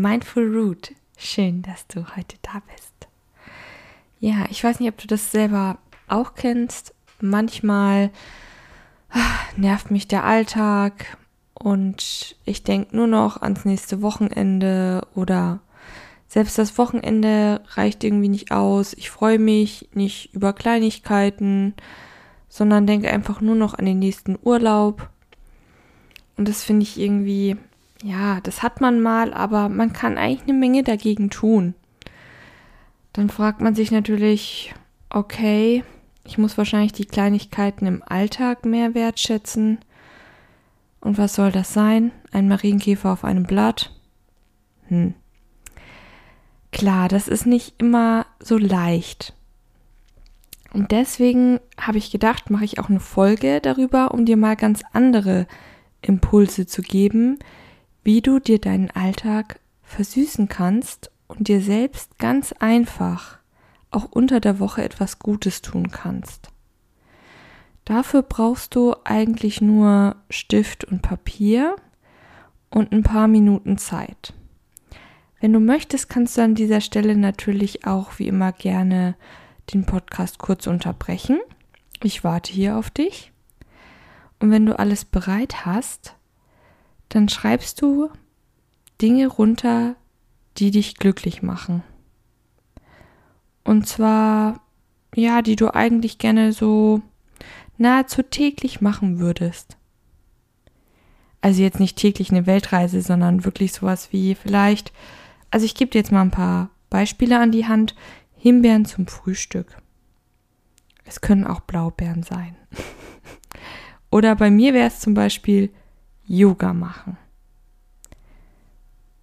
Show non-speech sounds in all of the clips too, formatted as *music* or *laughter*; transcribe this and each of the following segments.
Mindful Root. Schön, dass du heute da bist. Ja, ich weiß nicht, ob du das selber auch kennst. Manchmal ah, nervt mich der Alltag und ich denke nur noch ans nächste Wochenende oder selbst das Wochenende reicht irgendwie nicht aus. Ich freue mich nicht über Kleinigkeiten, sondern denke einfach nur noch an den nächsten Urlaub. Und das finde ich irgendwie, ja, das hat man mal, aber man kann eigentlich eine Menge dagegen tun. Dann fragt man sich natürlich, okay, ich muss wahrscheinlich die Kleinigkeiten im Alltag mehr wertschätzen. Und was soll das sein? Ein Marienkäfer auf einem Blatt? Hm. Klar, das ist nicht immer so leicht. Und deswegen habe ich gedacht, mache ich auch eine Folge darüber, um dir mal ganz andere Impulse zu geben, wie du dir deinen Alltag versüßen kannst und dir selbst ganz einfach auch unter der Woche etwas Gutes tun kannst. Dafür brauchst du eigentlich nur Stift und Papier und ein paar Minuten Zeit. Wenn du möchtest, kannst du an dieser Stelle natürlich auch wie immer gerne den Podcast kurz unterbrechen. Ich warte hier auf dich. Und wenn du alles bereit hast, dann schreibst du Dinge runter, die dich glücklich machen. Und zwar, ja, die du eigentlich gerne so nahezu täglich machen würdest. Also jetzt nicht täglich eine Weltreise, sondern wirklich sowas wie vielleicht, also ich gebe dir jetzt mal ein paar Beispiele an die Hand. Himbeeren zum Frühstück. Es können auch Blaubeeren sein. *laughs* Oder bei mir wäre es zum Beispiel Yoga machen.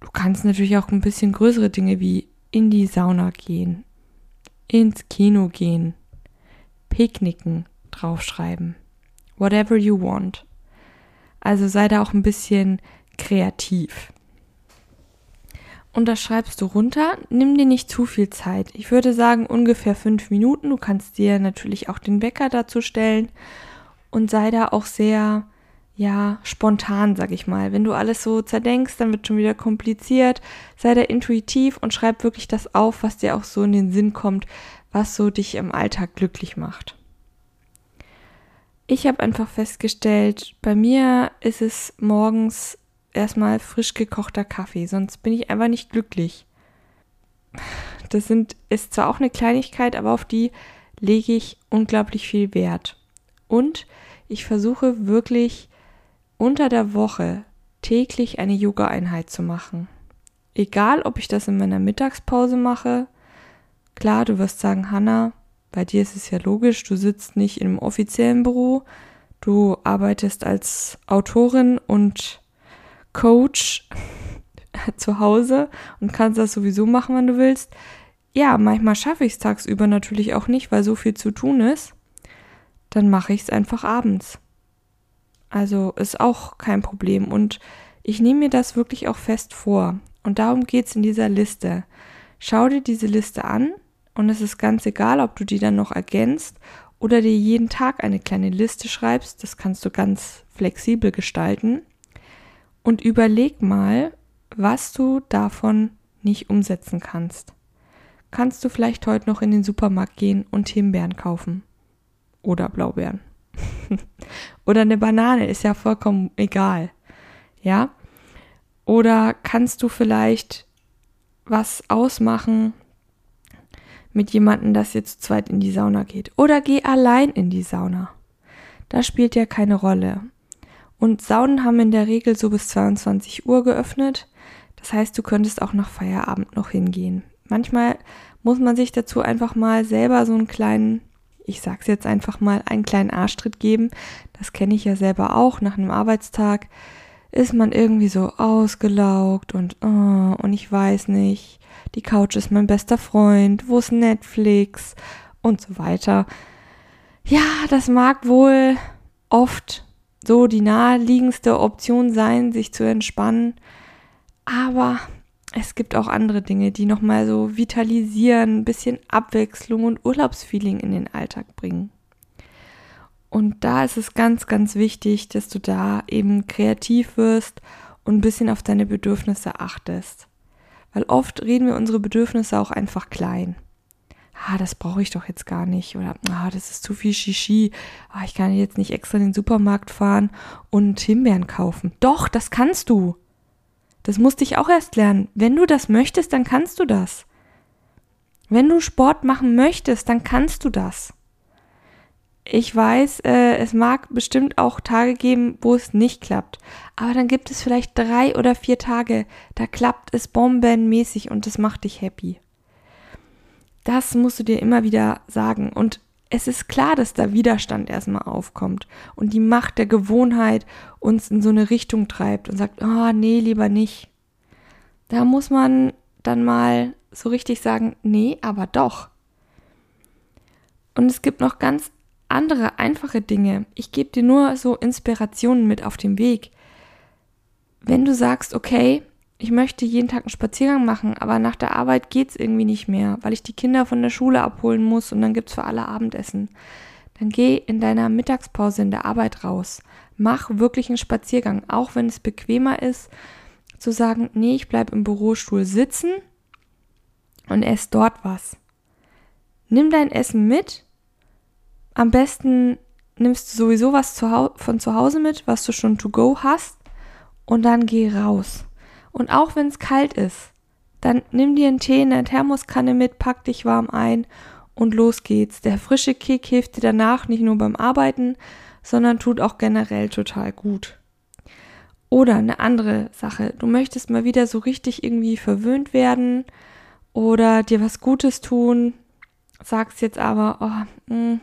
Du kannst natürlich auch ein bisschen größere Dinge wie in die Sauna gehen, ins Kino gehen, Picknicken draufschreiben. Whatever you want. Also sei da auch ein bisschen kreativ. Und das schreibst du runter. Nimm dir nicht zu viel Zeit. Ich würde sagen ungefähr fünf Minuten. Du kannst dir natürlich auch den Wecker dazu stellen und sei da auch sehr, ja, spontan, sag ich mal. Wenn du alles so zerdenkst, dann wird schon wieder kompliziert. Sei da intuitiv und schreib wirklich das auf, was dir auch so in den Sinn kommt, was so dich im Alltag glücklich macht. Ich habe einfach festgestellt, bei mir ist es morgens erstmal frisch gekochter Kaffee, sonst bin ich einfach nicht glücklich. Das sind, ist zwar auch eine Kleinigkeit, aber auf die lege ich unglaublich viel Wert. Und ich versuche wirklich unter der Woche täglich eine Yoga-Einheit zu machen. Egal, ob ich das in meiner Mittagspause mache. Klar, du wirst sagen, Hanna, bei dir ist es ja logisch, du sitzt nicht in einem offiziellen Büro, du arbeitest als Autorin und Coach *laughs* zu Hause und kannst das sowieso machen, wenn du willst. Ja, manchmal schaffe ich es tagsüber natürlich auch nicht, weil so viel zu tun ist. Dann mache ich es einfach abends. Also ist auch kein Problem. Und ich nehme mir das wirklich auch fest vor. Und darum geht es in dieser Liste. Schau dir diese Liste an und es ist ganz egal, ob du die dann noch ergänzt oder dir jeden Tag eine kleine Liste schreibst. Das kannst du ganz flexibel gestalten. Und überleg mal, was du davon nicht umsetzen kannst. Kannst du vielleicht heute noch in den Supermarkt gehen und Himbeeren kaufen? Oder Blaubeeren? *laughs* Oder eine Banane ist ja vollkommen egal. Ja? Oder kannst du vielleicht was ausmachen mit jemandem, das jetzt zu zweit in die Sauna geht? Oder geh allein in die Sauna. Das spielt ja keine Rolle. Und Saunen haben in der Regel so bis 22 Uhr geöffnet. Das heißt, du könntest auch nach Feierabend noch hingehen. Manchmal muss man sich dazu einfach mal selber so einen kleinen ich sag's jetzt einfach mal, einen kleinen Arschtritt geben. Das kenne ich ja selber auch nach einem Arbeitstag. ist man irgendwie so ausgelaugt und oh, und ich weiß nicht, die Couch ist mein bester Freund, wo ist Netflix und so weiter. Ja, das mag wohl oft so die naheliegendste Option sein, sich zu entspannen, aber es gibt auch andere Dinge, die nochmal so vitalisieren, ein bisschen Abwechslung und Urlaubsfeeling in den Alltag bringen. Und da ist es ganz, ganz wichtig, dass du da eben kreativ wirst und ein bisschen auf deine Bedürfnisse achtest. Weil oft reden wir unsere Bedürfnisse auch einfach klein. Ah, das brauche ich doch jetzt gar nicht. Oder ah, das ist zu viel Shishi. Ah, ich kann jetzt nicht extra in den Supermarkt fahren und Himbeeren kaufen. Doch, das kannst du. Das musste ich auch erst lernen. Wenn du das möchtest, dann kannst du das. Wenn du Sport machen möchtest, dann kannst du das. Ich weiß, äh, es mag bestimmt auch Tage geben, wo es nicht klappt. Aber dann gibt es vielleicht drei oder vier Tage, da klappt es bombenmäßig und das macht dich happy. Das musst du dir immer wieder sagen. Und es ist klar, dass da Widerstand erstmal aufkommt und die Macht der Gewohnheit uns in so eine Richtung treibt und sagt, oh nee, lieber nicht. Da muss man dann mal so richtig sagen, nee, aber doch. Und es gibt noch ganz andere einfache Dinge. Ich gebe dir nur so Inspirationen mit auf dem Weg. Wenn du sagst, okay, ich möchte jeden Tag einen Spaziergang machen, aber nach der Arbeit geht's irgendwie nicht mehr, weil ich die Kinder von der Schule abholen muss und dann gibt's für alle Abendessen. Dann geh in deiner Mittagspause in der Arbeit raus. Mach wirklich einen Spaziergang, auch wenn es bequemer ist, zu sagen, nee, ich bleib im Bürostuhl sitzen und ess dort was. Nimm dein Essen mit am besten nimmst du sowieso was von zu Hause mit, was du schon to go hast, und dann geh raus. Und auch wenn es kalt ist, dann nimm dir einen Tee in der Thermoskanne mit, pack dich warm ein und los geht's. Der frische Kick hilft dir danach nicht nur beim Arbeiten, sondern tut auch generell total gut. Oder eine andere Sache, du möchtest mal wieder so richtig irgendwie verwöhnt werden oder dir was Gutes tun, sagst jetzt aber, oh, mh, hm,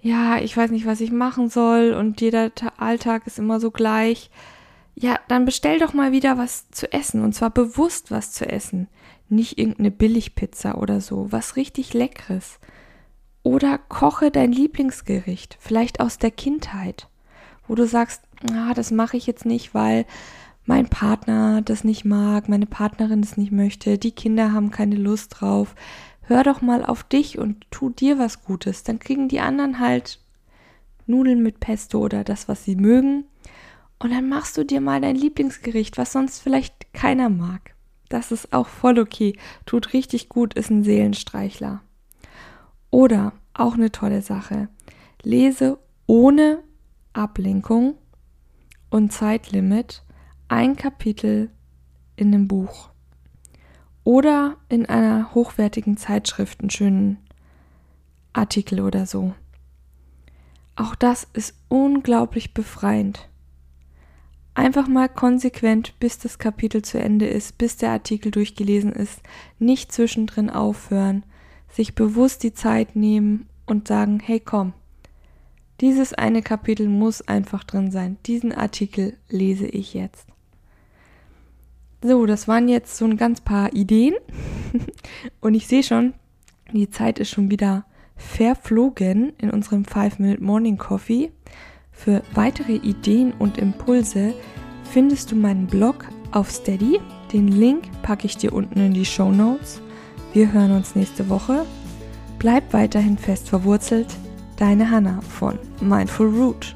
ja, ich weiß nicht, was ich machen soll und jeder Alltag ist immer so gleich. Ja, dann bestell doch mal wieder was zu essen und zwar bewusst was zu essen. Nicht irgendeine Billigpizza oder so, was richtig leckeres. Oder koche dein Lieblingsgericht, vielleicht aus der Kindheit, wo du sagst, ah, das mache ich jetzt nicht, weil mein Partner das nicht mag, meine Partnerin das nicht möchte, die Kinder haben keine Lust drauf hör doch mal auf dich und tu dir was Gutes. Dann kriegen die anderen halt Nudeln mit Pesto oder das, was sie mögen. Und dann machst du dir mal dein Lieblingsgericht, was sonst vielleicht keiner mag. Das ist auch voll okay. Tut richtig gut, ist ein Seelenstreichler. Oder auch eine tolle Sache. Lese ohne Ablenkung und Zeitlimit ein Kapitel in einem Buch oder in einer hochwertigen Zeitschrift einen schönen Artikel oder so. Auch das ist unglaublich befreiend. Einfach mal konsequent, bis das Kapitel zu Ende ist, bis der Artikel durchgelesen ist, nicht zwischendrin aufhören, sich bewusst die Zeit nehmen und sagen, hey komm, dieses eine Kapitel muss einfach drin sein, diesen Artikel lese ich jetzt. So, das waren jetzt so ein ganz paar Ideen. *laughs* Und ich sehe schon, die Zeit ist schon wieder verflogen in unserem 5-Minute Morning Coffee. Für weitere Ideen und Impulse findest du meinen Blog auf Steady. Den Link packe ich dir unten in die Show Notes. Wir hören uns nächste Woche. Bleib weiterhin fest verwurzelt. Deine Hanna von Mindful Root.